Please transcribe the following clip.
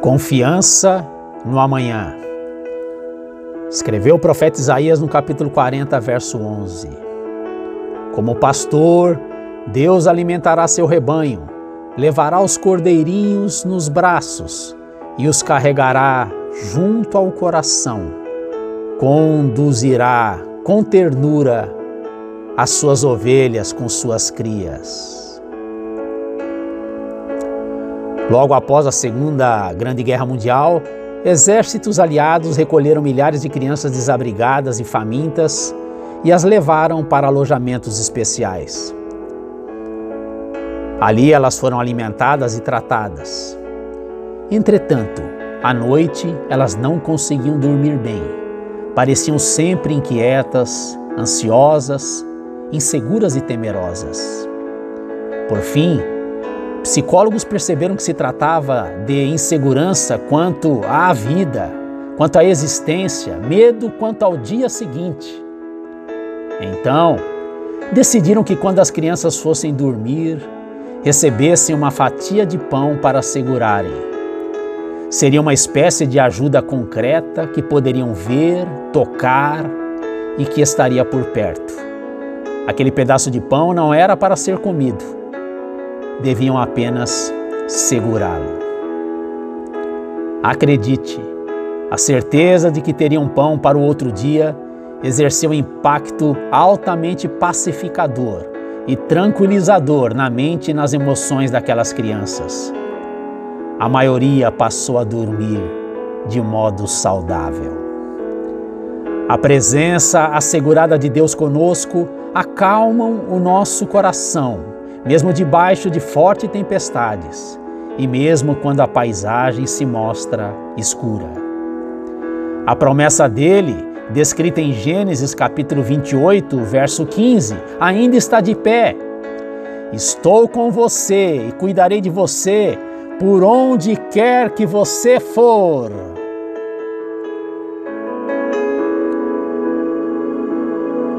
Confiança no amanhã. Escreveu o profeta Isaías no capítulo 40, verso 11. Como pastor, Deus alimentará seu rebanho, levará os cordeirinhos nos braços e os carregará junto ao coração. Conduzirá com ternura as suas ovelhas com suas crias. Logo após a Segunda Grande Guerra Mundial, exércitos aliados recolheram milhares de crianças desabrigadas e famintas e as levaram para alojamentos especiais. Ali elas foram alimentadas e tratadas. Entretanto, à noite elas não conseguiam dormir bem. Pareciam sempre inquietas, ansiosas, inseguras e temerosas. Por fim, Psicólogos perceberam que se tratava de insegurança quanto à vida, quanto à existência, medo quanto ao dia seguinte. Então, decidiram que quando as crianças fossem dormir, recebessem uma fatia de pão para segurarem. Seria uma espécie de ajuda concreta que poderiam ver, tocar e que estaria por perto. Aquele pedaço de pão não era para ser comido, deviam apenas segurá-lo. Acredite, a certeza de que teriam pão para o outro dia exerceu um impacto altamente pacificador e tranquilizador na mente e nas emoções daquelas crianças. A maioria passou a dormir de modo saudável. A presença assegurada de Deus conosco acalmam o nosso coração mesmo debaixo de fortes tempestades e mesmo quando a paisagem se mostra escura. A promessa dele, descrita em Gênesis capítulo 28, verso 15, ainda está de pé. Estou com você e cuidarei de você por onde quer que você for.